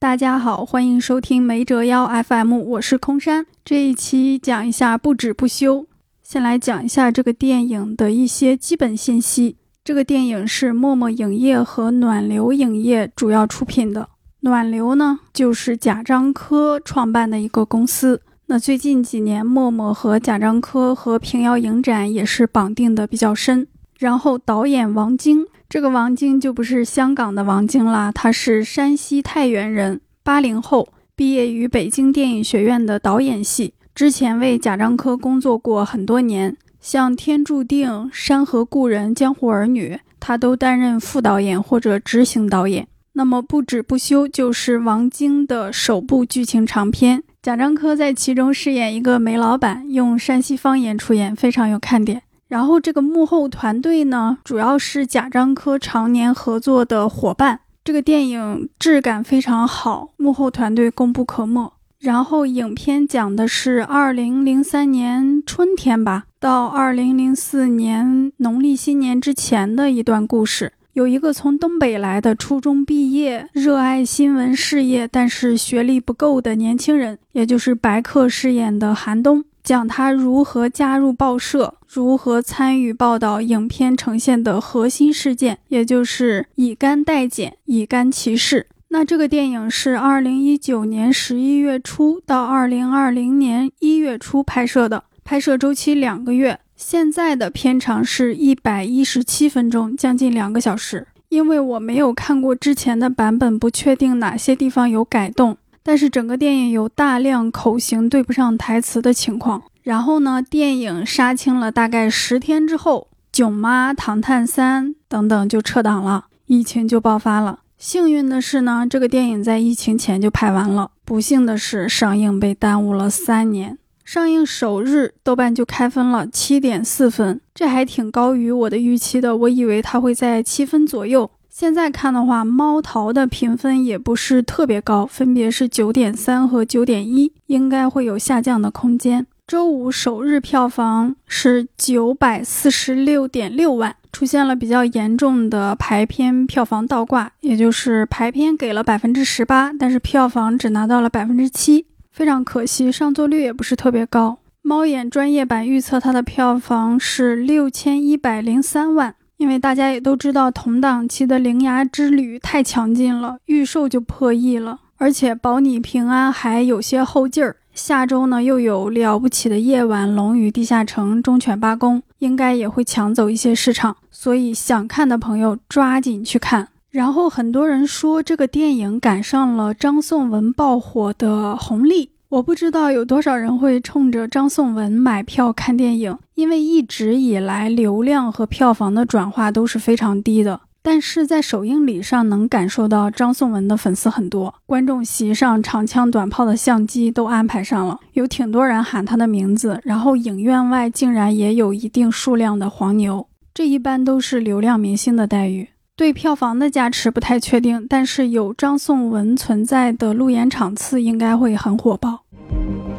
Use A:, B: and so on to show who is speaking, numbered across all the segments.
A: 大家好，欢迎收听没折腰 FM，我是空山。这一期讲一下不止不休。先来讲一下这个电影的一些基本信息。这个电影是陌陌影业和暖流影业主要出品的。暖流呢，就是贾樟柯创办的一个公司。那最近几年，陌陌和贾樟柯和平遥影展也是绑定的比较深。然后导演王晶。这个王晶就不是香港的王晶啦，他是山西太原人，八零后，毕业于北京电影学院的导演系，之前为贾樟柯工作过很多年，像《天注定》《山河故人》《江湖儿女》，他都担任副导演或者执行导演。那么不止不休就是王晶的首部剧情长片，贾樟柯在其中饰演一个煤老板，用山西方言出演，非常有看点。然后这个幕后团队呢，主要是贾樟柯常年合作的伙伴。这个电影质感非常好，幕后团队功不可没。然后影片讲的是二零零三年春天吧，到二零零四年农历新年之前的一段故事。有一个从东北来的初中毕业、热爱新闻事业，但是学历不够的年轻人，也就是白客饰演的韩东。讲他如何加入报社，如何参与报道影片呈现的核心事件，也就是乙肝代检、乙肝歧视。那这个电影是二零一九年十一月初到二零二零年一月初拍摄的，拍摄周期两个月。现在的片长是一百一十七分钟，将近两个小时。因为我没有看过之前的版本，不确定哪些地方有改动。但是整个电影有大量口型对不上台词的情况。然后呢，电影杀青了大概十天之后，《囧妈》《唐探三》等等就撤档了，疫情就爆发了。幸运的是呢，这个电影在疫情前就拍完了。不幸的是，上映被耽误了三年。上映首日，豆瓣就开分了七点四分，这还挺高于我的预期的。我以为它会在七分左右。现在看的话，猫淘的评分也不是特别高，分别是九点三和九点一，应该会有下降的空间。周五首日票房是九百四十六点六万，出现了比较严重的排片票房倒挂，也就是排片给了百分之十八，但是票房只拿到了百分之七，非常可惜，上座率也不是特别高。猫眼专业版预测它的票房是六千一百零三万。因为大家也都知道，同档期的《铃芽之旅》太强劲了，预售就破亿了。而且保你平安还有些后劲儿。下周呢，又有了不起的夜晚、龙与地下城、忠犬八公，应该也会抢走一些市场。所以想看的朋友抓紧去看。然后很多人说这个电影赶上了张颂文爆火的红利。我不知道有多少人会冲着张颂文买票看电影，因为一直以来流量和票房的转化都是非常低的。但是在首映礼上能感受到张颂文的粉丝很多，观众席上长枪短炮的相机都安排上了，有挺多人喊他的名字。然后影院外竟然也有一定数量的黄牛，这一般都是流量明星的待遇。对票房的加持不太确定，但是有张颂文存在的路演场次应该会很火爆。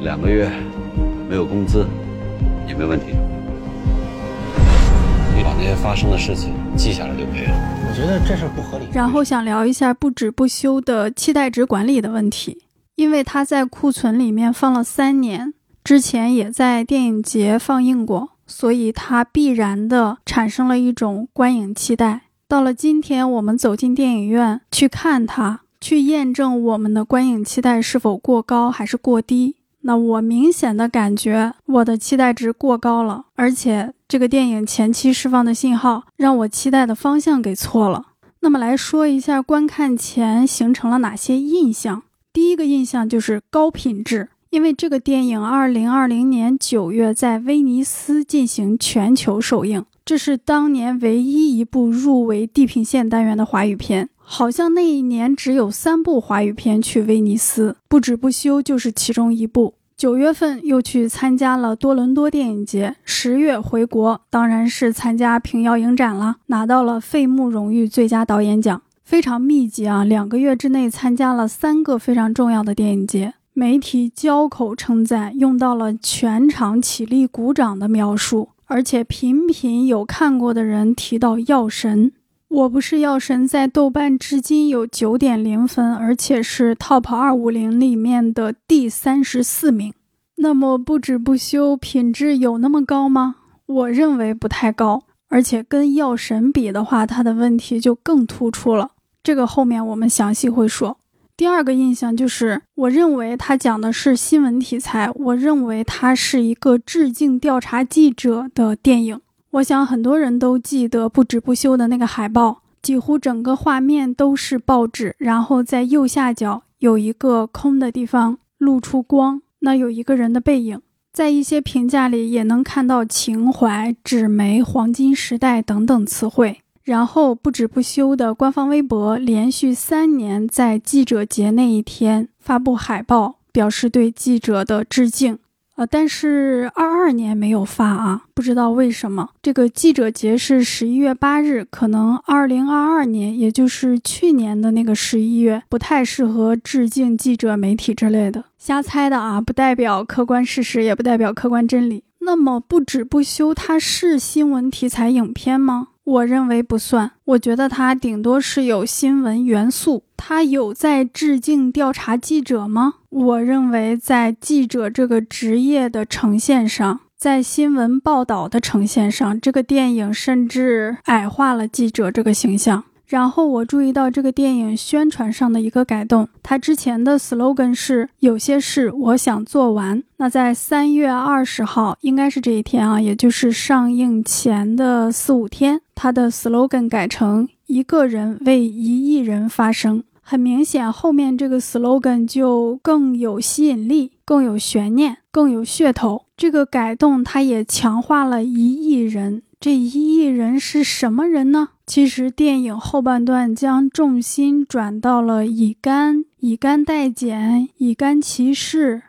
B: 两个月没有工资，也没问题。你把那些发生的事情记下来就可以了。
C: 我觉得这事不合理。
A: 然后想聊一下不止不休的期待值管理的问题，因为它在库存里面放了三年，之前也在电影节放映过，所以它必然的产生了一种观影期待。到了今天，我们走进电影院去看它，去验证我们的观影期待是否过高还是过低。那我明显的感觉我的期待值过高了，而且这个电影前期释放的信号让我期待的方向给错了。那么来说一下观看前形成了哪些印象。第一个印象就是高品质，因为这个电影二零二零年九月在威尼斯进行全球首映。这是当年唯一一部入围地平线单元的华语片，好像那一年只有三部华语片去威尼斯，不止不休就是其中一部。九月份又去参加了多伦多电影节，十月回国，当然是参加平遥影展了，拿到了费穆荣誉最佳导演奖，非常密集啊！两个月之内参加了三个非常重要的电影节，媒体交口称赞，用到了全场起立鼓掌的描述。而且频频有看过的人提到《药神》，《我不是药神在豆瓣至今有九点零分，而且是 Top 二五零里面的第三十四名。那么不止不休品质有那么高吗？我认为不太高，而且跟药神比的话，它的问题就更突出了。这个后面我们详细会说。第二个印象就是，我认为它讲的是新闻题材，我认为它是一个致敬调查记者的电影。我想很多人都记得不止不休的那个海报，几乎整个画面都是报纸，然后在右下角有一个空的地方露出光，那有一个人的背影。在一些评价里也能看到情怀、纸媒、黄金时代等等词汇。然后不止不休的官方微博连续三年在记者节那一天发布海报，表示对记者的致敬。呃，但是二二年没有发啊，不知道为什么。这个记者节是十一月八日，可能二零二二年，也就是去年的那个十一月，不太适合致敬记者、媒体之类的。瞎猜的啊，不代表客观事实，也不代表客观真理。那么不止不休，它是新闻题材影片吗？我认为不算，我觉得它顶多是有新闻元素。它有在致敬调查记者吗？我认为在记者这个职业的呈现上，在新闻报道的呈现上，这个电影甚至矮化了记者这个形象。然后我注意到这个电影宣传上的一个改动，它之前的 slogan 是“有些事我想做完”。那在三月二十号，应该是这一天啊，也就是上映前的四五天，它的 slogan 改成“一个人为一亿人发声”。很明显，后面这个 slogan 就更有吸引力、更有悬念、更有噱头。这个改动它也强化了一亿人。这一亿人是什么人呢？其实电影后半段将重心转到了乙肝、乙肝代检、乙肝歧视，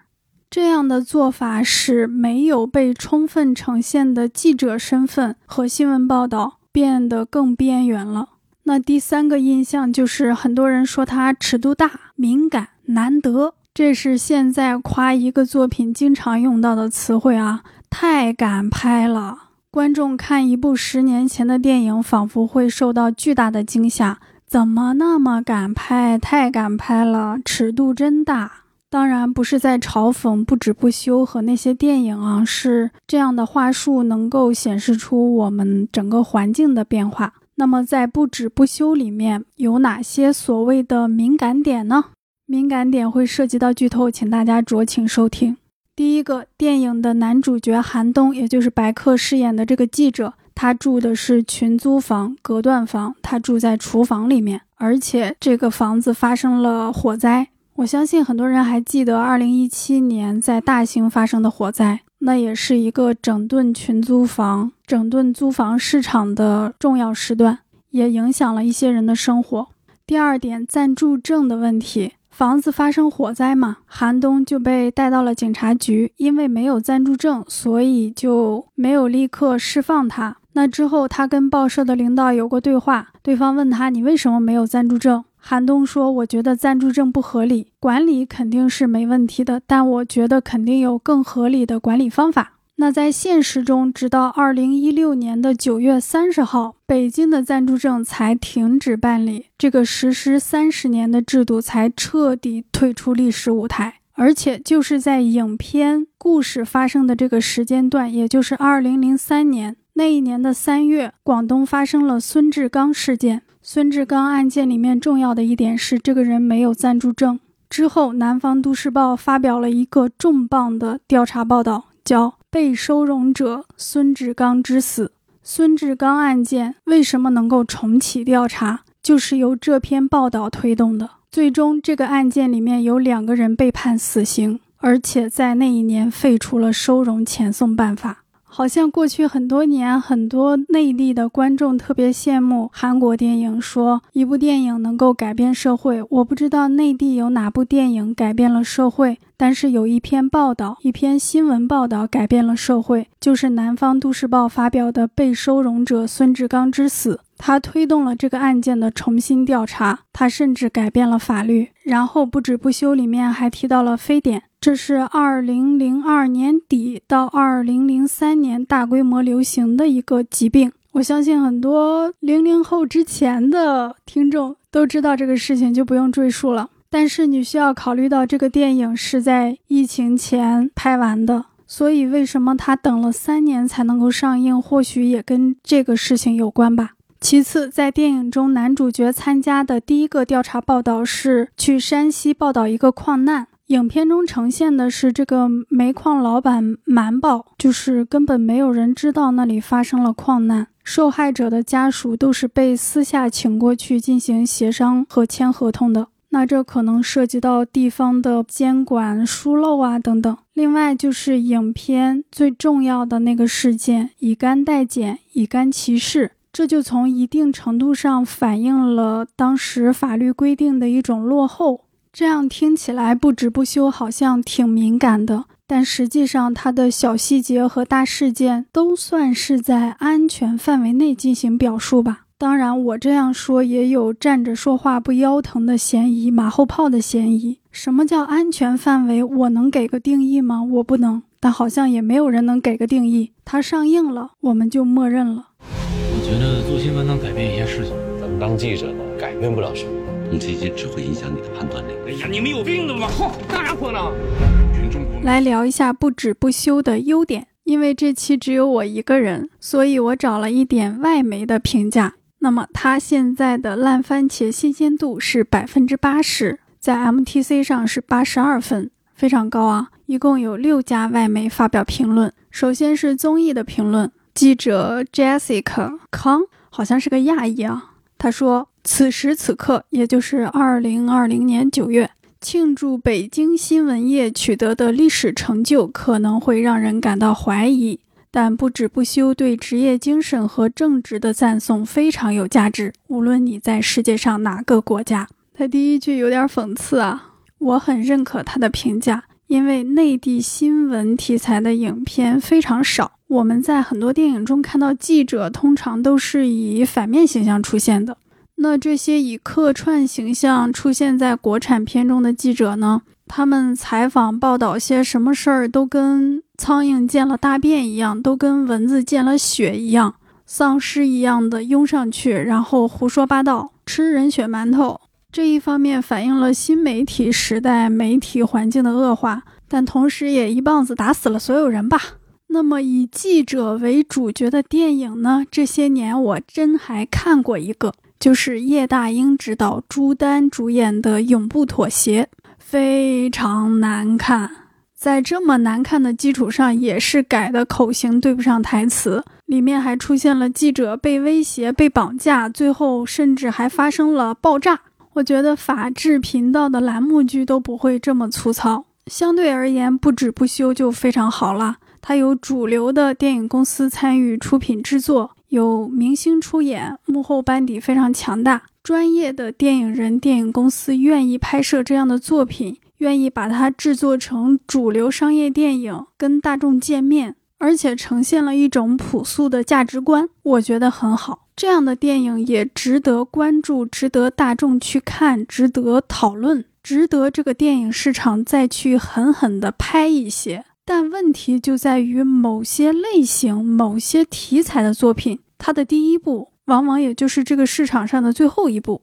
A: 这样的做法使没有被充分呈现的记者身份和新闻报道变得更边缘了。那第三个印象就是很多人说它尺度大、敏感、难得，这是现在夸一个作品经常用到的词汇啊，太敢拍了。观众看一部十年前的电影，仿佛会受到巨大的惊吓。怎么那么敢拍？太敢拍了，尺度真大。当然不是在嘲讽不止不休和那些电影啊，是这样的话术能够显示出我们整个环境的变化。那么在不止不休里面有哪些所谓的敏感点呢？敏感点会涉及到剧透，请大家酌情收听。第一个电影的男主角韩东，也就是白客饰演的这个记者，他住的是群租房、隔断房，他住在厨房里面，而且这个房子发生了火灾。我相信很多人还记得2017年在大兴发生的火灾，那也是一个整顿群租房、整顿租房市场的重要时段，也影响了一些人的生活。第二点，暂住证的问题。房子发生火灾嘛，韩东就被带到了警察局，因为没有暂住证，所以就没有立刻释放他。那之后，他跟报社的领导有过对话，对方问他：“你为什么没有暂住证？”韩东说：“我觉得暂住证不合理，管理肯定是没问题的，但我觉得肯定有更合理的管理方法。”那在现实中，直到二零一六年的九月三十号，北京的暂住证才停止办理，这个实施三十年的制度才彻底退出历史舞台。而且就是在影片故事发生的这个时间段，也就是二零零三年那一年的三月，广东发生了孙志刚事件。孙志刚案件里面重要的一点是，这个人没有暂住证。之后，南方都市报发表了一个重磅的调查报道，叫。被收容者孙志刚之死，孙志刚案件为什么能够重启调查？就是由这篇报道推动的。最终，这个案件里面有两个人被判死刑，而且在那一年废除了收容遣送办法。好像过去很多年，很多内地的观众特别羡慕韩国电影，说一部电影能够改变社会。我不知道内地有哪部电影改变了社会，但是有一篇报道，一篇新闻报道改变了社会，就是南方都市报发表的《被收容者孙志刚之死》。他推动了这个案件的重新调查，他甚至改变了法律。然后不止不休里面还提到了非典，这是二零零二年底到二零零三年大规模流行的一个疾病，我相信很多零零后之前的听众都知道这个事情，就不用赘述了。但是你需要考虑到，这个电影是在疫情前拍完的，所以为什么他等了三年才能够上映，或许也跟这个事情有关吧。其次，在电影中，男主角参加的第一个调查报道是去山西报道一个矿难。影片中呈现的是这个煤矿老板瞒报，就是根本没有人知道那里发生了矿难。受害者的家属都是被私下请过去进行协商和签合同的。那这可能涉及到地方的监管疏漏啊等等。另外就是影片最重要的那个事件——乙肝代检、乙肝歧视，这就从一定程度上反映了当时法律规定的一种落后。这样听起来不止不休，好像挺敏感的，但实际上它的小细节和大事件都算是在安全范围内进行表述吧。当然，我这样说也有站着说话不腰疼的嫌疑，马后炮的嫌疑。什么叫安全范围？我能给个定义吗？我不能，但好像也没有人能给个定义。它上映了，我们就默认了。
C: 我觉得做新闻能改变一些事情，
D: 咱们当记者的改变不了什么。
B: 你这些只会影响你的判断力。
C: 哎呀，你们有病的吗？嚯，那啥可能？
A: 来聊一下不止不休的优点，因为这期只有我一个人，所以我找了一点外媒的评价。那么它现在的烂番茄新鲜度是百分之八十，在 MTC 上是八十二分，非常高啊！一共有六家外媒发表评论。首先是综艺的评论，记者 Jessica 康好像是个亚裔啊，他说。此时此刻，也就是二零二零年九月，庆祝北京新闻业取得的历史成就，可能会让人感到怀疑。但不止不休对职业精神和正直的赞颂非常有价值。无论你在世界上哪个国家，他第一句有点讽刺啊。我很认可他的评价，因为内地新闻题材的影片非常少。我们在很多电影中看到记者，通常都是以反面形象出现的。那这些以客串形象出现在国产片中的记者呢？他们采访报道些什么事儿，都跟苍蝇见了大便一样，都跟蚊子见了血一样，丧尸一样的拥上去，然后胡说八道，吃人血馒头。这一方面反映了新媒体时代媒体环境的恶化，但同时也一棒子打死了所有人吧。那么以记者为主角的电影呢？这些年我真还看过一个。就是叶大鹰执导、朱丹主演的《永不妥协》，非常难看。在这么难看的基础上，也是改的口型对不上台词，里面还出现了记者被威胁、被绑架，最后甚至还发生了爆炸。我觉得法制频道的栏目剧都不会这么粗糙。相对而言，不止不休就非常好了。它有主流的电影公司参与出品制作。有明星出演，幕后班底非常强大，专业的电影人、电影公司愿意拍摄这样的作品，愿意把它制作成主流商业电影，跟大众见面，而且呈现了一种朴素的价值观，我觉得很好。这样的电影也值得关注，值得大众去看，值得讨论，值得这个电影市场再去狠狠地拍一些。但问题就在于某些类型、某些题材的作品，它的第一步往往也就是这个市场上的最后一步。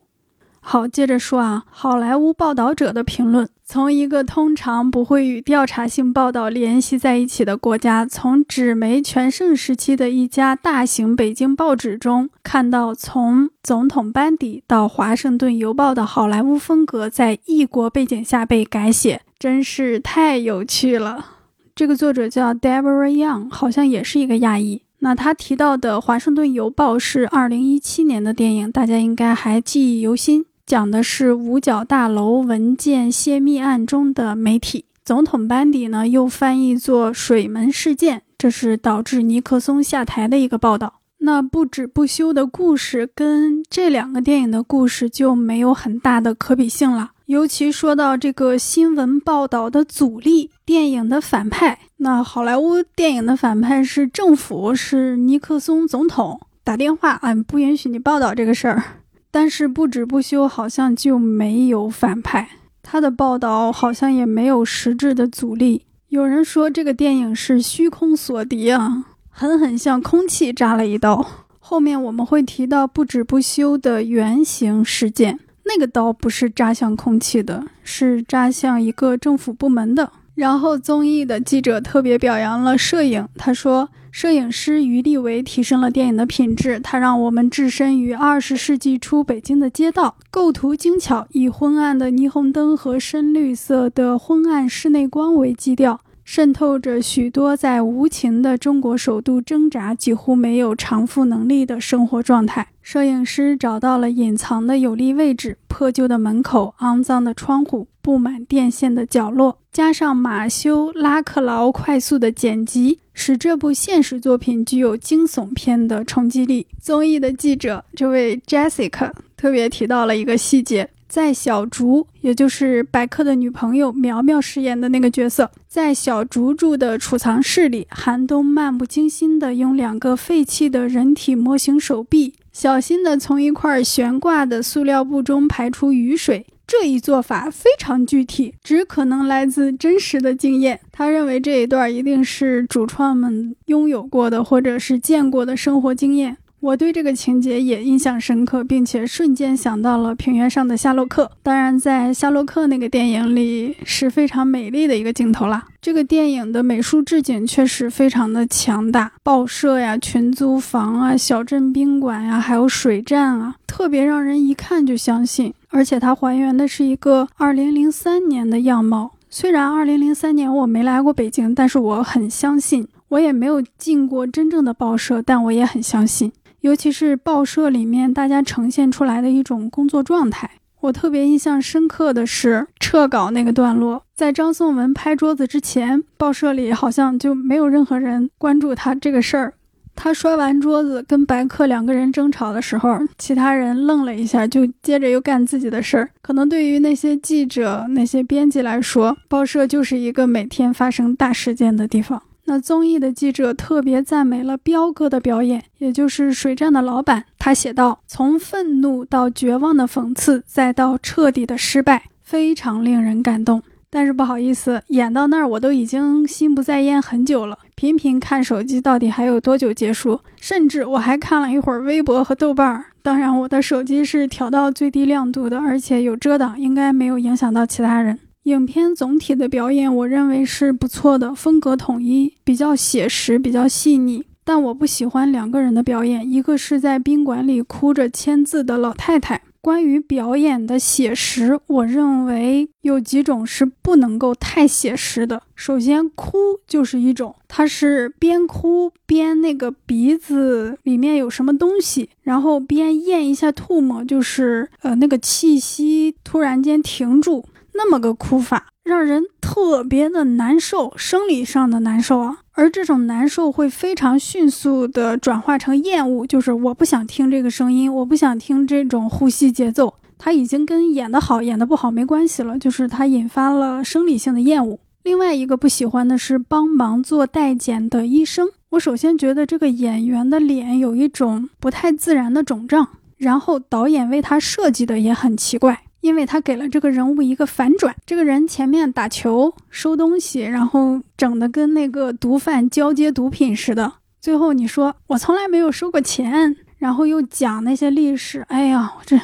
A: 好，接着说啊，好莱坞报道者的评论：从一个通常不会与调查性报道联系在一起的国家，从纸媒全盛时期的一家大型北京报纸中看到从总统班底到《华盛顿邮报》的好莱坞风格在异国背景下被改写，真是太有趣了。这个作者叫 Deborah Young，好像也是一个亚裔。那他提到的《华盛顿邮报》是2017年的电影，大家应该还记忆犹新。讲的是五角大楼文件泄密案中的媒体总统班底呢，又翻译作水门事件，这是导致尼克松下台的一个报道。那不止不休的故事跟这两个电影的故事就没有很大的可比性了。尤其说到这个新闻报道的阻力，电影的反派，那好莱坞电影的反派是政府，是尼克松总统打电话，嗯，不允许你报道这个事儿。但是不止不休，好像就没有反派，他的报道好像也没有实质的阻力。有人说这个电影是虚空锁敌啊，狠狠向空气扎了一刀。后面我们会提到不止不休的原型事件，那个刀不是扎向空气的，是扎向一个政府部门的。然后综艺的记者特别表扬了摄影，他说。摄影师于立维提升了电影的品质，他让我们置身于二十世纪初北京的街道，构图精巧，以昏暗的霓虹灯和深绿色的昏暗室内光为基调，渗透着许多在无情的中国首都挣扎、几乎没有偿付能力的生活状态。摄影师找到了隐藏的有利位置：破旧的门口、肮脏的窗户、布满电线的角落。加上马修·拉克劳快速的剪辑，使这部现实作品具有惊悚片的冲击力。综艺的记者这位 Jessica 特别提到了一个细节：在小竹，也就是白客的女朋友苗苗饰演的那个角色，在小竹住的储藏室里，寒冬漫不经心地用两个废弃的人体模型手臂，小心地从一块悬挂的塑料布中排出雨水。这一做法非常具体，只可能来自真实的经验。他认为这一段一定是主创们拥有过的，或者是见过的生活经验。我对这个情节也印象深刻，并且瞬间想到了平原上的夏洛克。当然，在夏洛克那个电影里是非常美丽的一个镜头啦。这个电影的美术置景确实非常的强大，报社呀、群租房啊、小镇宾馆呀，还有水站啊，特别让人一看就相信。而且它还原的是一个二零零三年的样貌。虽然二零零三年我没来过北京，但是我很相信。我也没有进过真正的报社，但我也很相信。尤其是报社里面大家呈现出来的一种工作状态，我特别印象深刻的是撤稿那个段落。在张颂文拍桌子之前，报社里好像就没有任何人关注他这个事儿。他摔完桌子跟白客两个人争吵的时候，其他人愣了一下，就接着又干自己的事儿。可能对于那些记者、那些编辑来说，报社就是一个每天发生大事件的地方。那综艺的记者特别赞美了彪哥的表演，也就是水站的老板。他写道：“从愤怒到绝望的讽刺，再到彻底的失败，非常令人感动。”但是不好意思，演到那儿我都已经心不在焉很久了，频频看手机，到底还有多久结束？甚至我还看了一会儿微博和豆瓣儿。当然，我的手机是调到最低亮度的，而且有遮挡，应该没有影响到其他人。影片总体的表演，我认为是不错的，风格统一，比较写实，比较细腻。但我不喜欢两个人的表演，一个是在宾馆里哭着签字的老太太。关于表演的写实，我认为有几种是不能够太写实的。首先，哭就是一种，它是边哭边那个鼻子里面有什么东西，然后边咽一下唾沫，就是呃那个气息突然间停住。那么个哭法，让人特别的难受，生理上的难受啊。而这种难受会非常迅速的转化成厌恶，就是我不想听这个声音，我不想听这种呼吸节奏。他已经跟演得好演得不好没关系了，就是他引发了生理性的厌恶。另外一个不喜欢的是帮忙做代检的医生，我首先觉得这个演员的脸有一种不太自然的肿胀，然后导演为他设计的也很奇怪。因为他给了这个人物一个反转，这个人前面打球收东西，然后整的跟那个毒贩交接毒品似的。最后你说我从来没有收过钱，然后又讲那些历史，哎呀，这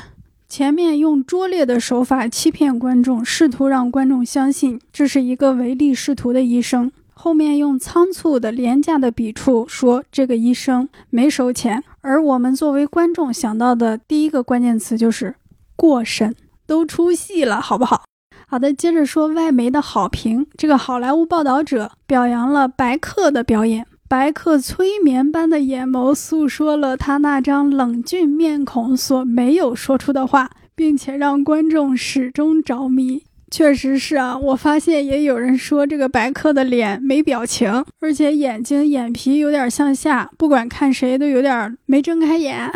A: 前面用拙劣的手法欺骗观众，试图让观众相信这是一个唯利是图的医生，后面用仓促的廉价的笔触说这个医生没收钱，而我们作为观众想到的第一个关键词就是过审。都出戏了，好不好？好的，接着说外媒的好评。这个好莱坞报道者表扬了白客的表演，白客催眠般的眼眸诉说了他那张冷峻面孔所没有说出的话，并且让观众始终着迷。确实是啊，我发现也有人说这个白客的脸没表情，而且眼睛眼皮有点向下，不管看谁都有点没睁开眼。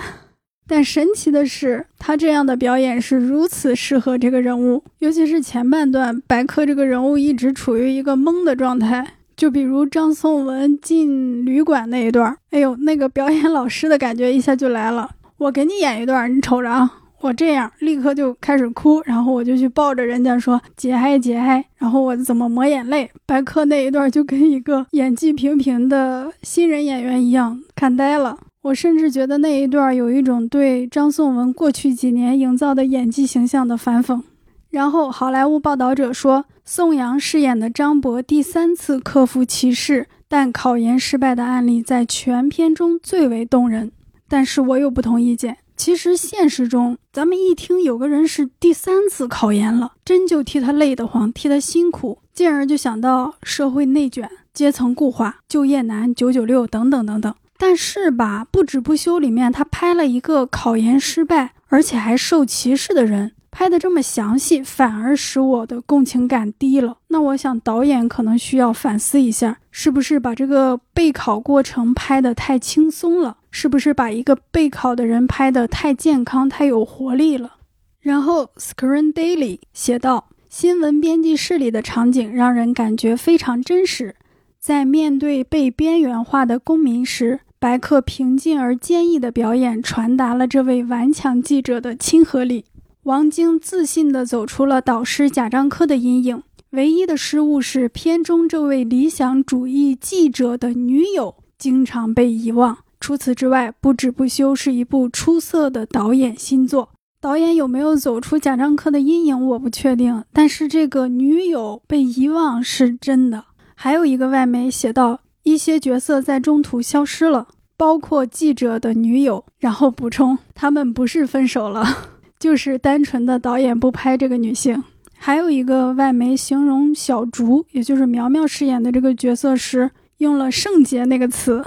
A: 但神奇的是，他这样的表演是如此适合这个人物，尤其是前半段，白客这个人物一直处于一个懵的状态。就比如张颂文进旅馆那一段，哎呦，那个表演老师的感觉一下就来了。我给你演一段，你瞅着啊，我这样立刻就开始哭，然后我就去抱着人家说节哀节哀，然后我怎么抹眼泪。白客那一段就跟一个演技平平的新人演员一样，看呆了。我甚至觉得那一段有一种对张颂文过去几年营造的演技形象的反讽。然后，好莱坞报道者说，宋阳饰演的张博第三次克服歧视但考研失败的案例在全片中最为动人。但是我有不同意见。其实现实中，咱们一听有个人是第三次考研了，真就替他累得慌，替他辛苦，进而就想到社会内卷、阶层固化、就业难、九九六等等等等。但是吧，不止不休里面他拍了一个考研失败，而且还受歧视的人，拍的这么详细，反而使我的共情感低了。那我想导演可能需要反思一下，是不是把这个备考过程拍得太轻松了？是不是把一个备考的人拍得太健康、太有活力了？然后 Screen Daily 写道：新闻编辑室里的场景让人感觉非常真实，在面对被边缘化的公民时。白客平静而坚毅的表演传达了这位顽强记者的亲和力。王晶自信地走出了导师贾樟柯的阴影，唯一的失误是片中这位理想主义记者的女友经常被遗忘。除此之外，不止不休是一部出色的导演新作。导演有没有走出贾樟柯的阴影，我不确定，但是这个女友被遗忘是真的。还有一个外媒写道。一些角色在中途消失了，包括记者的女友。然后补充，他们不是分手了，就是单纯的导演不拍这个女性。还有一个外媒形容小竹，也就是苗苗饰演的这个角色时，用了“圣洁”那个词，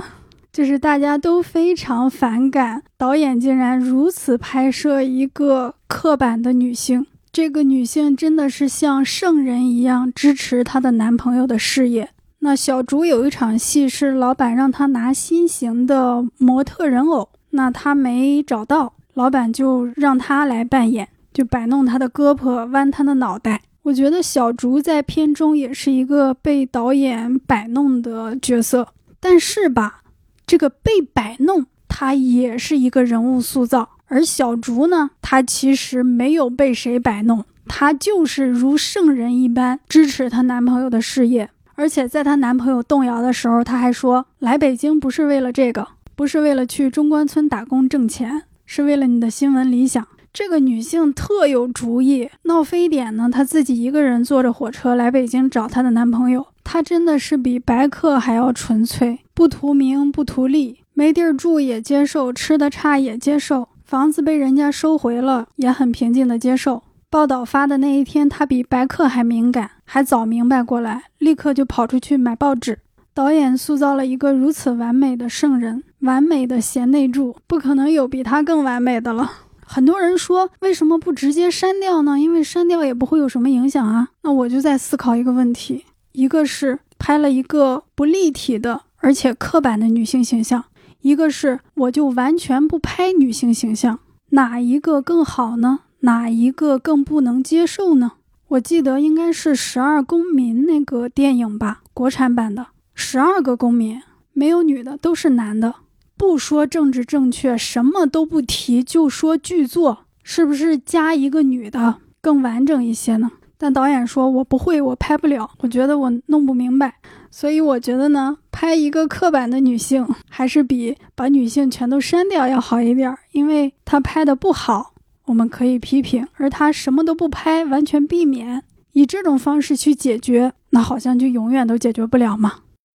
A: 就是大家都非常反感导演竟然如此拍摄一个刻板的女性。这个女性真的是像圣人一样支持她的男朋友的事业。那小竹有一场戏是老板让他拿新型的模特人偶，那他没找到，老板就让他来扮演，就摆弄他的胳膊，弯他的脑袋。我觉得小竹在片中也是一个被导演摆弄的角色，但是吧，这个被摆弄，他也是一个人物塑造，而小竹呢，她其实没有被谁摆弄，她就是如圣人一般支持她男朋友的事业。而且在她男朋友动摇的时候，她还说来北京不是为了这个，不是为了去中关村打工挣钱，是为了你的新闻理想。这个女性特有主意，闹非典呢，她自己一个人坐着火车来北京找她的男朋友。她真的是比白客还要纯粹，不图名不图利，没地儿住也接受，吃的差也接受，房子被人家收回了也很平静的接受。报道发的那一天，他比白客还敏感，还早明白过来，立刻就跑出去买报纸。导演塑造了一个如此完美的圣人，完美的贤内助，不可能有比他更完美的了。很多人说，为什么不直接删掉呢？因为删掉也不会有什么影响啊。那我就在思考一个问题：一个是拍了一个不立体的而且刻板的女性形象，一个是我就完全不拍女性形象，哪一个更好呢？哪一个更不能接受呢？我记得应该是《十二公民》那个电影吧，国产版的。十二个公民没有女的，都是男的。不说政治正确，什么都不提，就说剧作是不是加一个女的更完整一些呢？但导演说我不会，我拍不了。我觉得我弄不明白，所以我觉得呢，拍一个刻板的女性还是比把女性全都删掉要好一点，因为他拍的不好。我们可以批评，而他什么都不拍，完全避免，以这种方式去解决，那好像就永远都解决不了嘛。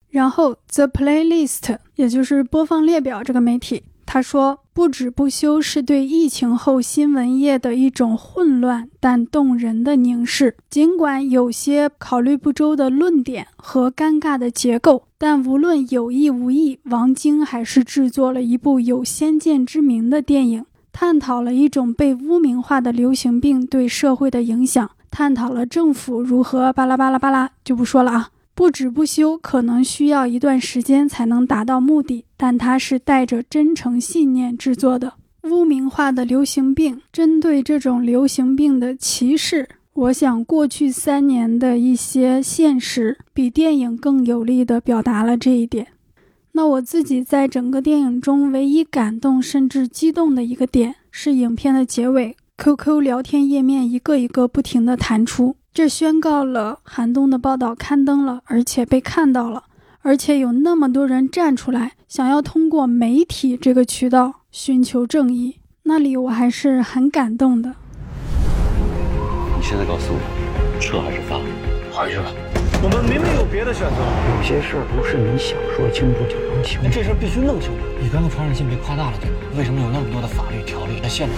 A: 然后，The Playlist，也就是播放列表这个媒体，他说，不止不休是对疫情后新闻业的一种混乱但动人的凝视。尽管有些考虑不周的论点和尴尬的结构，但无论有意无意，王晶还是制作了一部有先见之明的电影。探讨了一种被污名化的流行病对社会的影响，探讨了政府如何巴拉巴拉巴拉，就不说了啊。不止不休，可能需要一段时间才能达到目的，但它是带着真诚信念制作的。污名化的流行病，针对这种流行病的歧视，我想过去三年的一些现实，比电影更有力地表达了这一点。那我自己在整个电影中唯一感动甚至激动的一个点是影片的结尾，QQ 聊天页面一个一个不停地弹出，这宣告了寒冬的报道刊登了，而且被看到了，而且有那么多人站出来，想要通过媒体这个渠道寻求正义，那里我还是很感动的。
B: 你现在告诉我，撤还是发？
C: 回去吧。
E: 我们明明有别的选择，
F: 有些事儿不是你想说清楚就能清楚。
E: 这事儿必须弄清楚。
C: 乙肝的传染性被夸大了，对吗？为什么有那么多的法律条例在限制？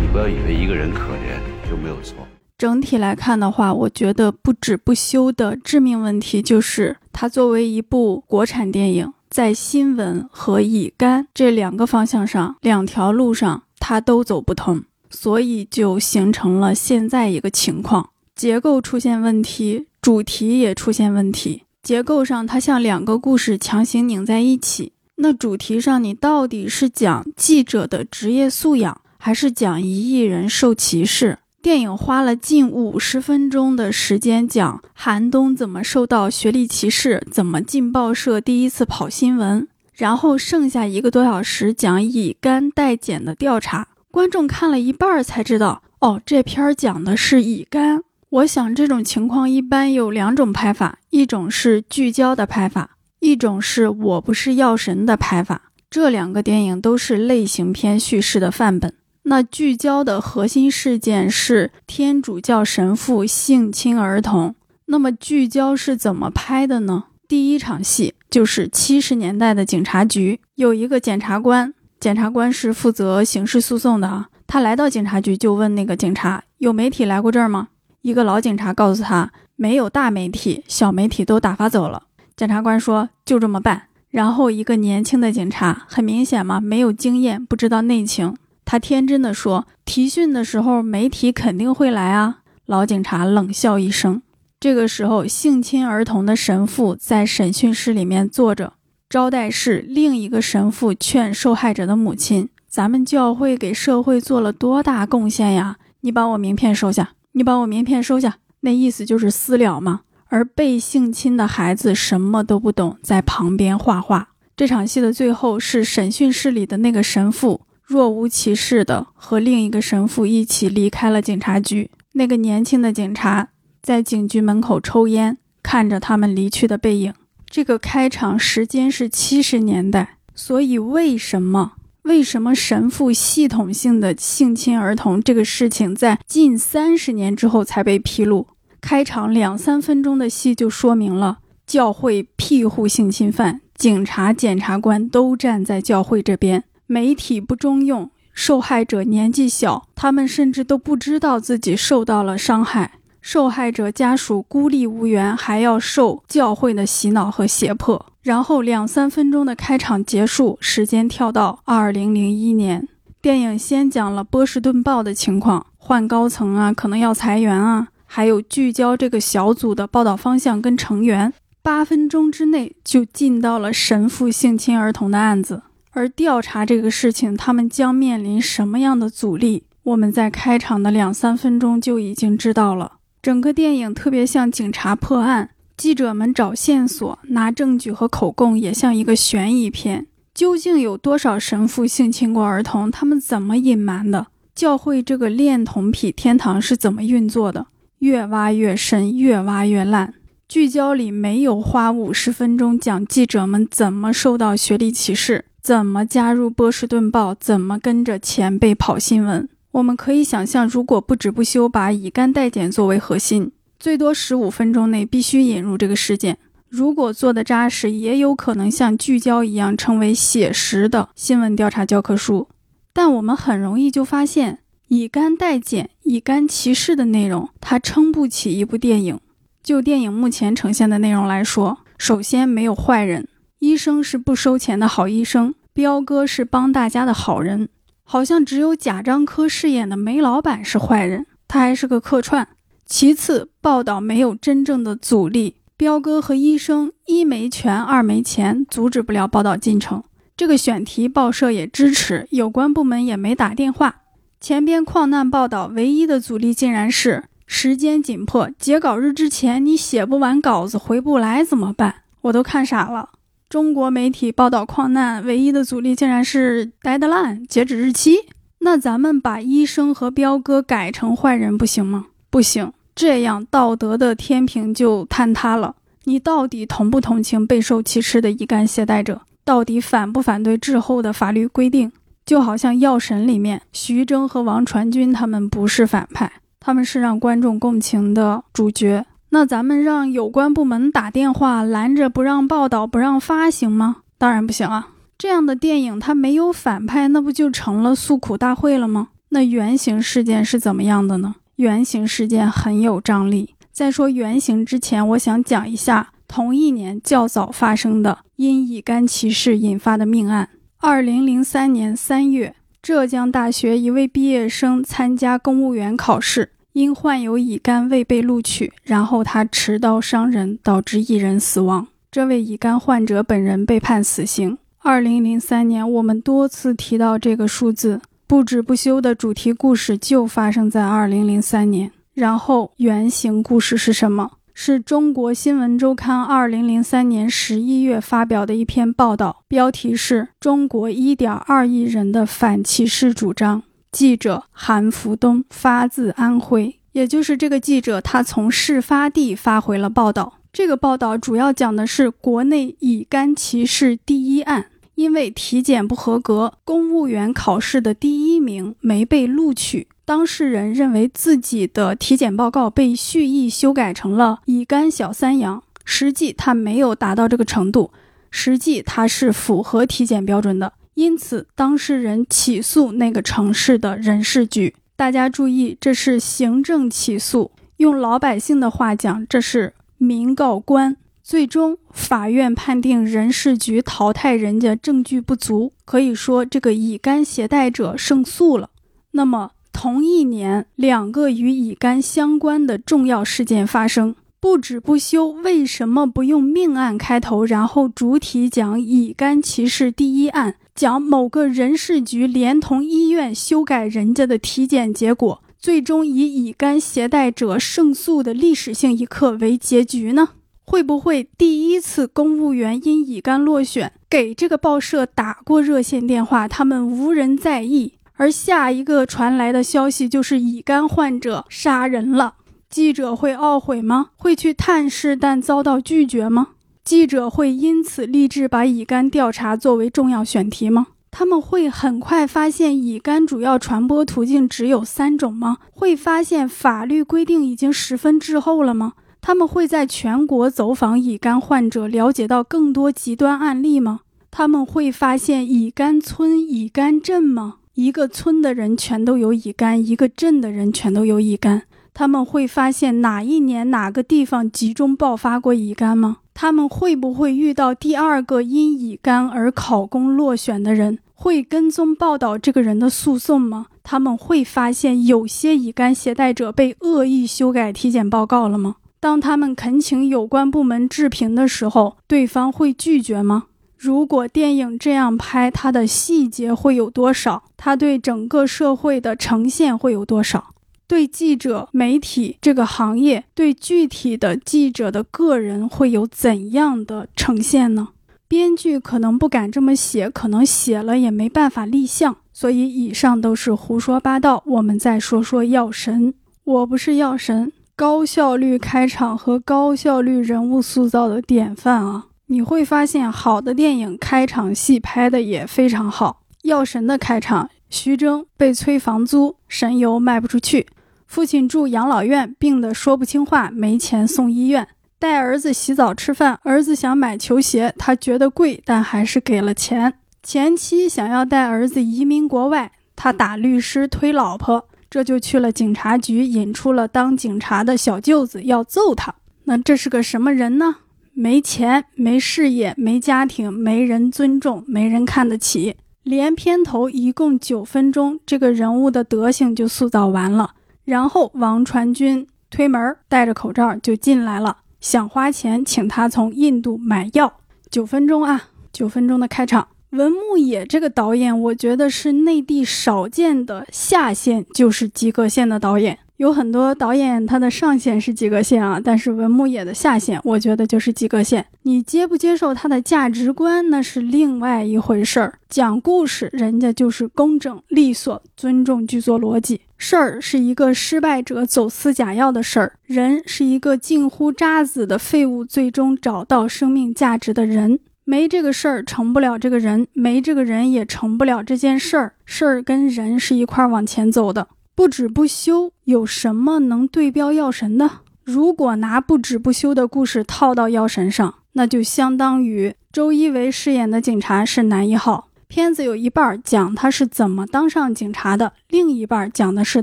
B: 你不要以为一个人可怜就没有错。
A: 整体来看的话，我觉得不止不休的致命问题就是它作为一部国产电影，在新闻和乙肝这两个方向上，两条路上它都走不通，所以就形成了现在一个情况：结构出现问题，主题也出现问题。结构上，它像两个故事强行拧在一起；那主题上，你到底是讲记者的职业素养，还是讲一亿人受歧视？电影花了近五十分钟的时间讲韩东怎么受到学历歧视，怎么进报社第一次跑新闻，然后剩下一个多小时讲乙肝代检的调查。观众看了一半才知道，哦，这片儿讲的是乙肝。我想这种情况一般有两种拍法，一种是聚焦的拍法，一种是我不是药神的拍法。这两个电影都是类型片叙事的范本。那聚焦的核心事件是天主教神父性侵儿童。那么聚焦是怎么拍的呢？第一场戏就是七十年代的警察局，有一个检察官，检察官是负责刑事诉讼的啊。他来到警察局就问那个警察：“有媒体来过这儿吗？”一个老警察告诉他：“没有大媒体，小媒体都打发走了。”检察官说：“就这么办。”然后一个年轻的警察，很明显嘛，没有经验，不知道内情。他天真的说：“提讯的时候，媒体肯定会来啊。”老警察冷笑一声。这个时候，性侵儿童的神父在审讯室里面坐着，招待室另一个神父劝受害者的母亲：“咱们教会给社会做了多大贡献呀！你把我名片收下，你把我名片收下。”那意思就是私了嘛。而被性侵的孩子什么都不懂，在旁边画画。这场戏的最后是审讯室里的那个神父。若无其事的和另一个神父一起离开了警察局。那个年轻的警察在警局门口抽烟，看着他们离去的背影。这个开场时间是七十年代，所以为什么为什么神父系统性的性侵儿童这个事情在近三十年之后才被披露？开场两三分钟的戏就说明了，教会庇护性侵犯，警察、检察官都站在教会这边。媒体不中用，受害者年纪小，他们甚至都不知道自己受到了伤害。受害者家属孤立无援，还要受教会的洗脑和胁迫。然后两三分钟的开场结束，时间跳到二零零一年。电影先讲了波士顿报的情况，换高层啊，可能要裁员啊，还有聚焦这个小组的报道方向跟成员。八分钟之内就进到了神父性侵儿童的案子。而调查这个事情，他们将面临什么样的阻力？我们在开场的两三分钟就已经知道了。整个电影特别像警察破案，记者们找线索、拿证据和口供，也像一个悬疑片。究竟有多少神父性侵过儿童？他们怎么隐瞒的？教会这个恋童癖天堂是怎么运作的？越挖越深，越挖越烂。聚焦里没有花五十分钟讲记者们怎么受到学历歧视。怎么加入波士顿报？怎么跟着前辈跑新闻？我们可以想象，如果不止不休把乙肝代检作为核心，最多十五分钟内必须引入这个事件。如果做的扎实，也有可能像聚焦一样成为写实的新闻调查教科书。但我们很容易就发现，乙肝代检、乙肝歧视的内容，它撑不起一部电影。就电影目前呈现的内容来说，首先没有坏人。医生是不收钱的好医生，彪哥是帮大家的好人，好像只有贾樟柯饰演的煤老板是坏人，他还是个客串。其次，报道没有真正的阻力，彪哥和医生一没权，二没钱，阻止不了报道进程。这个选题报社也支持，有关部门也没打电话。前边矿难报道唯一的阻力竟然是时间紧迫，截稿日之前你写不完稿子回不来怎么办？我都看傻了。中国媒体报道矿难，唯一的阻力竟然是 deadline 截止日期。那咱们把医生和彪哥改成坏人不行吗？不行，这样道德的天平就坍塌了。你到底同不同情备受歧视的乙肝携带者？到底反不反对滞后的法律规定？就好像《药神》里面，徐峥和王传君他们不是反派，他们是让观众共情的主角。那咱们让有关部门打电话拦着不让报道、不让发行吗？当然不行啊！这样的电影它没有反派，那不就成了诉苦大会了吗？那原型事件是怎么样的呢？原型事件很有张力。在说原型之前，我想讲一下同一年较早发生的因乙肝歧视引发的命案。二零零三年三月，浙江大学一位毕业生参加公务员考试，因患有乙肝未被录取，然后他持刀伤人，导致一人死亡。这位乙肝患者本人被判死刑。二零零三年，我们多次提到这个数字，不止不休的主题故事就发生在二零零三年。然后原型故事是什么？是中国新闻周刊二零零三年十一月发表的一篇报道，标题是“中国一点二亿人的反歧视主张”。记者韩福东发自安徽，也就是这个记者，他从事发地发回了报道。这个报道主要讲的是国内乙肝歧视第一案，因为体检不合格，公务员考试的第一名没被录取。当事人认为自己的体检报告被蓄意修改成了乙肝小三阳，实际他没有达到这个程度，实际他是符合体检标准的。因此，当事人起诉那个城市的人事局。大家注意，这是行政起诉，用老百姓的话讲，这是民告官。最终，法院判定人事局淘汰人家证据不足，可以说这个乙肝携带者胜诉了。那么。同一年，两个与乙肝相关的重要事件发生。不止不休，为什么不用命案开头，然后主体讲乙肝歧视第一案，讲某个人事局连同医院修改人家的体检结果，最终以乙肝携带者胜诉的历史性一刻为结局呢？会不会第一次公务员因乙肝落选，给这个报社打过热线电话，他们无人在意？而下一个传来的消息就是乙肝患者杀人了，记者会懊悔吗？会去探视但遭到拒绝吗？记者会因此立志把乙肝调查作为重要选题吗？他们会很快发现乙肝主要传播途径只有三种吗？会发现法律规定已经十分滞后了吗？他们会在全国走访乙肝患者，了解到更多极端案例吗？他们会发现乙肝村、乙肝镇吗？一个村的人全都有乙肝，一个镇的人全都有乙肝。他们会发现哪一年哪个地方集中爆发过乙肝吗？他们会不会遇到第二个因乙肝而考公落选的人？会跟踪报道这个人的诉讼吗？他们会发现有些乙肝携带者被恶意修改体检报告了吗？当他们恳请有关部门置评的时候，对方会拒绝吗？如果电影这样拍，它的细节会有多少？它对整个社会的呈现会有多少？对记者、媒体这个行业，对具体的记者的个人会有怎样的呈现呢？编剧可能不敢这么写，可能写了也没办法立项。所以以上都是胡说八道。我们再说说《药神》，我不是药神，高效率开场和高效率人物塑造的典范啊。你会发现，好的电影开场戏拍的也非常好。《药神》的开场，徐峥被催房租，神油卖不出去，父亲住养老院，病得说不清话，没钱送医院，带儿子洗澡吃饭，儿子想买球鞋，他觉得贵，但还是给了钱。前妻想要带儿子移民国外，他打律师推老婆，这就去了警察局，引出了当警察的小舅子要揍他。那这是个什么人呢？没钱、没事业、没家庭、没人尊重、没人看得起，连片头一共九分钟，这个人物的德行就塑造完了。然后王传君推门，戴着口罩就进来了，想花钱请他从印度买药。九分钟啊，九分钟的开场。文牧野这个导演，我觉得是内地少见的下线就是及格线的导演。有很多导演他的上限是及格线啊，但是文牧野的下限，我觉得就是及格线。你接不接受他的价值观，那是另外一回事儿。讲故事，人家就是公正利索，尊重剧作逻辑。事儿是一个失败者走私假药的事儿，人是一个近乎渣子的废物，最终找到生命价值的人。没这个事儿，成不了这个人；没这个人，也成不了这件事儿。事儿跟人是一块儿往前走的。不止不休，有什么能对标药神的？如果拿不止不休的故事套到药神上，那就相当于周一围饰演的警察是男一号。片子有一半讲他是怎么当上警察的，另一半讲的是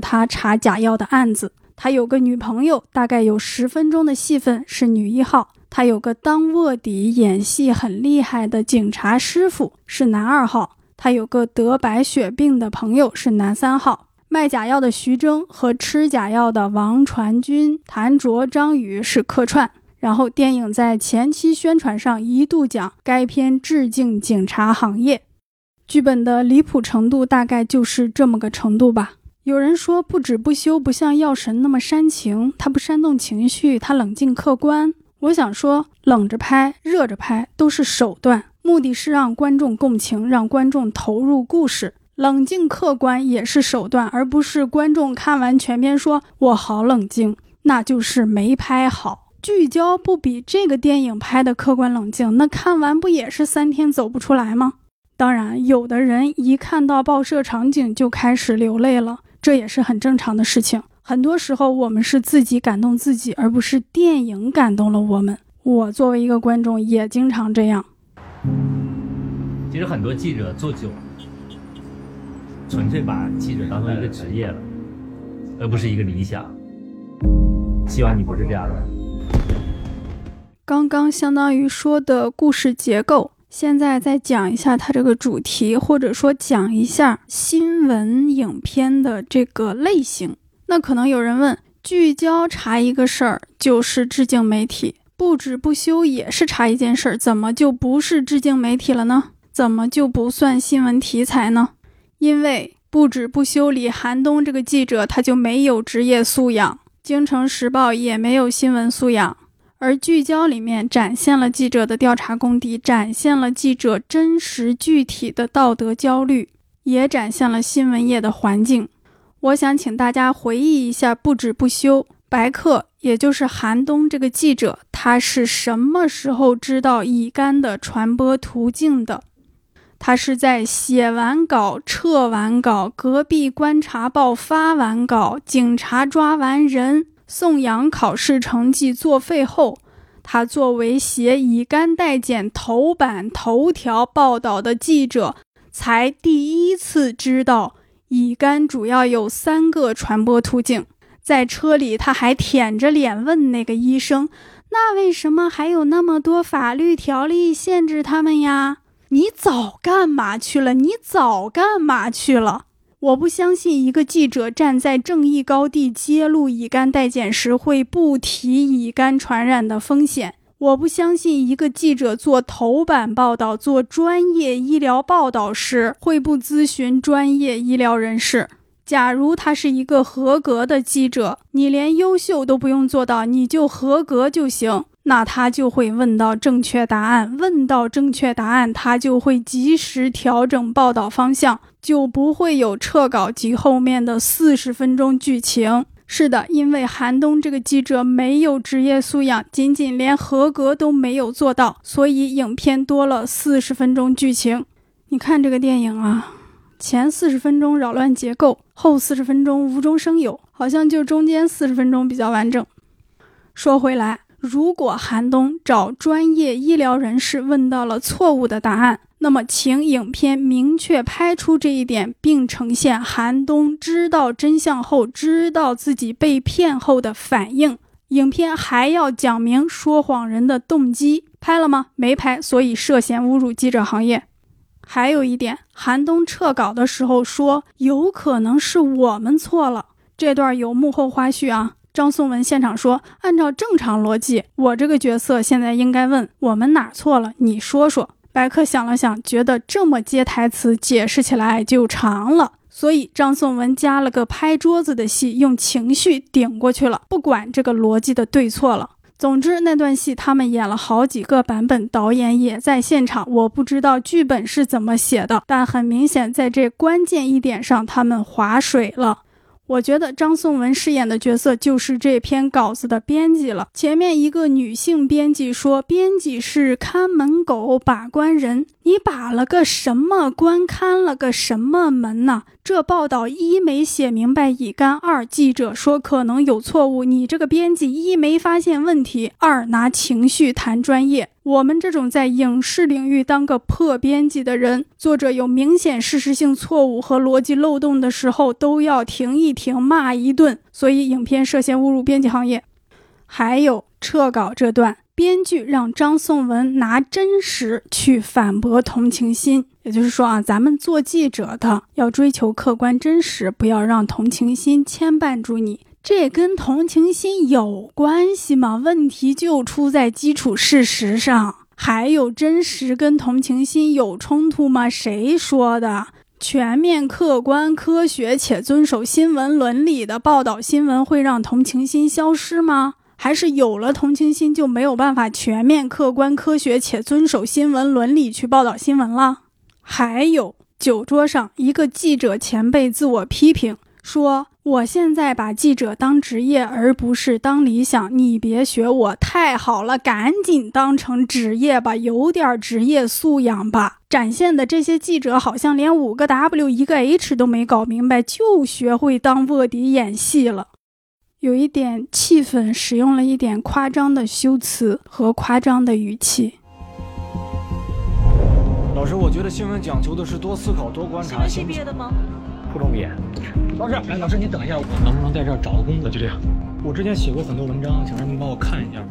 A: 他查假药的案子。他有个女朋友，大概有十分钟的戏份是女一号。他有个当卧底演戏很厉害的警察师傅是男二号。他有个得白血病的朋友是男三号。卖假药的徐峥和吃假药的王传君、谭卓、张宇是客串。然后电影在前期宣传上一度讲该片致敬警察行业。剧本的离谱程度大概就是这么个程度吧。有人说不止不休不像药神那么煽情，他不煽动情绪，他冷静客观。我想说，冷着拍、热着拍都是手段，目的是让观众共情，让观众投入故事。冷静客观也是手段，而不是观众看完全片说“我好冷静”，那就是没拍好。聚焦不比这个电影拍的客观冷静，那看完不也是三天走不出来吗？当然，有的人一看到报社场景就开始流泪了，这也是很正常的事情。很多时候，我们是自己感动自己，而不是电影感动了我们。我作为一个观众，也经常这样。
G: 其实很多记者做久了，纯粹把记者当成一个职业了，而不是一个理想。希望你不是这样的。
A: 刚刚相当于说的故事结构。现在再讲一下它这个主题，或者说讲一下新闻影片的这个类型。那可能有人问：聚焦查一个事儿就是致敬媒体，不止不休也是查一件事儿，怎么就不是致敬媒体了呢？怎么就不算新闻题材呢？因为不止不休里韩东这个记者他就没有职业素养，京城时报也没有新闻素养。而聚焦里面展现了记者的调查功底，展现了记者真实具体的道德焦虑，也展现了新闻业的环境。我想请大家回忆一下，不止不休白客，也就是韩东这个记者，他是什么时候知道乙肝的传播途径的？他是在写完稿、撤完稿、隔壁观察报发完稿、警察抓完人。送养考试成绩作废后，他作为写乙肝代检头版头条报道的记者，才第一次知道乙肝主要有三个传播途径。在车里，他还舔着脸问那个医生：“那为什么还有那么多法律条例限制他们呀？你早干嘛去了？你早干嘛去了？”我不相信一个记者站在正义高地揭露乙肝代检时会不提乙肝传染的风险。我不相信一个记者做头版报道、做专业医疗报道时会不咨询专业医疗人士。假如他是一个合格的记者，你连优秀都不用做到，你就合格就行。那他就会问到正确答案，问到正确答案，他就会及时调整报道方向，就不会有撤稿及后面的四十分钟剧情。是的，因为韩东这个记者没有职业素养，仅仅连合格都没有做到，所以影片多了四十分钟剧情。你看这个电影啊，前四十分钟扰乱结构，后四十分钟无中生有，好像就中间四十分钟比较完整。说回来。如果韩东找专业医疗人士问到了错误的答案，那么请影片明确拍出这一点，并呈现韩东知道真相后知道自己被骗后的反应。影片还要讲明说谎人的动机。拍了吗？没拍，所以涉嫌侮辱记者行业。还有一点，韩东撤稿的时候说有可能是我们错了，这段有幕后花絮啊。张颂文现场说：“按照正常逻辑，我这个角色现在应该问我们哪错了，你说说。”白客想了想，觉得这么接台词解释起来就长了，所以张颂文加了个拍桌子的戏，用情绪顶过去了，不管这个逻辑的对错了。总之，那段戏他们演了好几个版本，导演也在现场。我不知道剧本是怎么写的，但很明显，在这关键一点上，他们划水了。我觉得张颂文饰演的角色就是这篇稿子的编辑了。前面一个女性编辑说，编辑是看门狗、把关人，你把了个什么关，看了个什么门呢？这报道一没写明白乙肝，二记者说可能有错误，你这个编辑一没发现问题，二拿情绪谈专业。我们这种在影视领域当个破编辑的人，作者有明显事实性错误和逻辑漏洞的时候，都要停一停，骂一顿。所以影片涉嫌侮辱编辑行业。还有撤稿这段，编剧让张颂文拿真实去反驳同情心，也就是说啊，咱们做记者的要追求客观真实，不要让同情心牵绊住你。这跟同情心有关系吗？问题就出在基础事实上。还有真实跟同情心有冲突吗？谁说的？全面、客观、科学且遵守新闻伦理的报道新闻会让同情心消失吗？还是有了同情心就没有办法全面、客观、科学且遵守新闻伦理去报道新闻了？还有酒桌上一个记者前辈自我批评说。我现在把记者当职业，而不是当理想。你别学我，太好了，赶紧当成职业吧，有点职业素养吧。展现的这些记者好像连五个 W 一个 H 都没搞明白，就学会当卧底演戏了。有一点气愤，使用了一点夸张的修辞和夸张的语气。
E: 老师，我觉得新闻讲求的是多思考、多观察。
H: 新闻系毕业的吗？
C: 初中毕业。老师，哎，老师，你等一下，我能不能在这儿找个工作？就这样。我之前写过很多文章，想让您帮我看一下。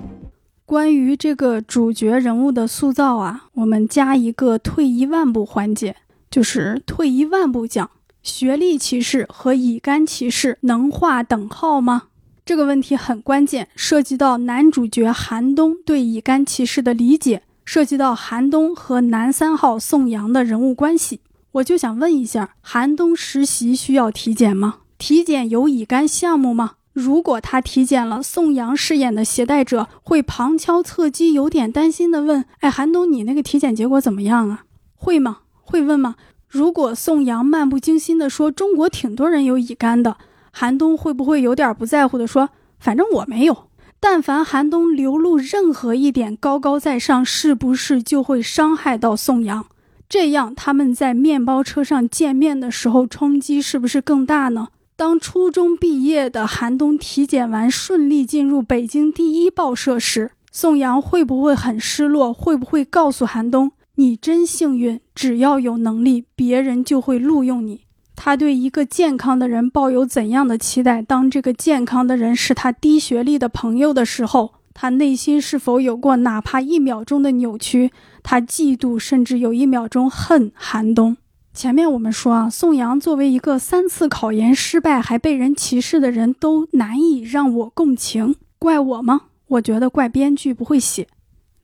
A: 关于这个主角人物的塑造啊，我们加一个退一万步环节，就是退一万步讲，学历歧视和乙肝歧视能划等号吗？这个问题很关键，涉及到男主角韩东对乙肝歧视的理解，涉及到韩东和男三号宋阳的人物关系。我就想问一下，韩东实习需要体检吗？体检有乙肝项目吗？如果他体检了，宋阳饰演的携带者会旁敲侧击，有点担心的问：“哎，韩东，你那个体检结果怎么样啊？”会吗？会问吗？如果宋阳漫不经心的说：“中国挺多人有乙肝的。”韩东会不会有点不在乎的说：“反正我没有。”但凡韩东流露任何一点高高在上，是不是就会伤害到宋阳？这样他们在面包车上见面的时候，冲击是不是更大呢？当初中毕业的韩东体检完顺利进入北京第一报社时，宋阳会不会很失落？会不会告诉韩东：“你真幸运，只要有能力，别人就会录用你？”他对一个健康的人抱有怎样的期待？当这个健康的人是他低学历的朋友的时候，他内心是否有过哪怕一秒钟的扭曲？他嫉妒，甚至有一秒钟恨韩东。前面我们说啊，宋阳作为一个三次考研失败还被人歧视的人，都难以让我共情。怪我吗？我觉得怪编剧不会写。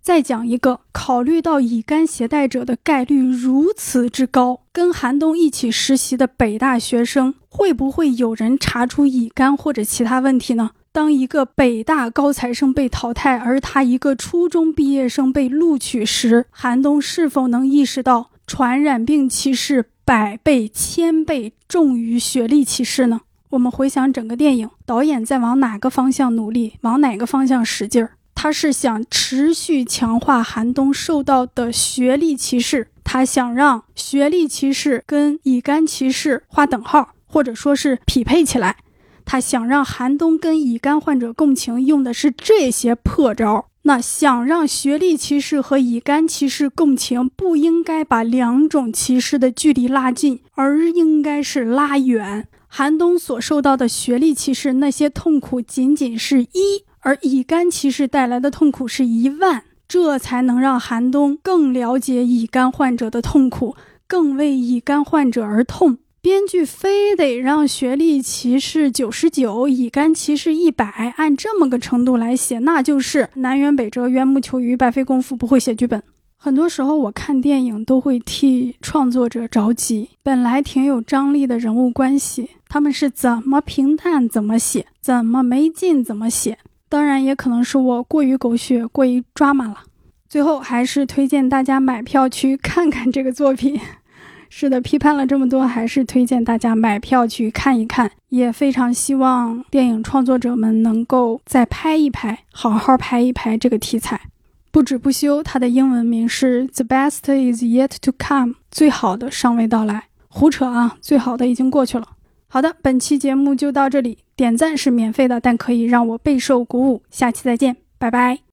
A: 再讲一个，考虑到乙肝携带者的概率如此之高，跟韩东一起实习的北大学生，会不会有人查出乙肝或者其他问题呢？当一个北大高材生被淘汰，而他一个初中毕业生被录取时，韩东是否能意识到传染病歧视百倍、千倍重于学历歧视呢？我们回想整个电影，导演在往哪个方向努力，往哪个方向使劲儿？他是想持续强化韩东受到的学历歧视，他想让学历歧视跟乙肝歧视划等号，或者说是匹配起来。他想让韩东跟乙肝患者共情，用的是这些破招。那想让学历歧视和乙肝歧视共情，不应该把两种歧视的距离拉近，而应该是拉远。韩东所受到的学历歧视，那些痛苦仅仅是一，而乙肝歧视带来的痛苦是一万，这才能让韩东更了解乙肝患者的痛苦，更为乙肝患者而痛。编剧非得让学历歧视九十九，乙肝歧视一百，按这么个程度来写，那就是南辕北辙、缘木求鱼、白费功夫，不会写剧本。很多时候我看电影都会替创作者着急，本来挺有张力的人物关系，他们是怎么平淡怎么写，怎么没劲怎么写。当然，也可能是我过于狗血，过于抓马了。最后还是推荐大家买票去看看这个作品。是的，批判了这么多，还是推荐大家买票去看一看。也非常希望电影创作者们能够再拍一拍，好好拍一拍这个题材。不止不休，它的英文名是 The Best Is Yet to Come，最好的尚未到来。胡扯啊，最好的已经过去了。好的，本期节目就到这里。点赞是免费的，但可以让我备受鼓舞。下期再见，拜拜。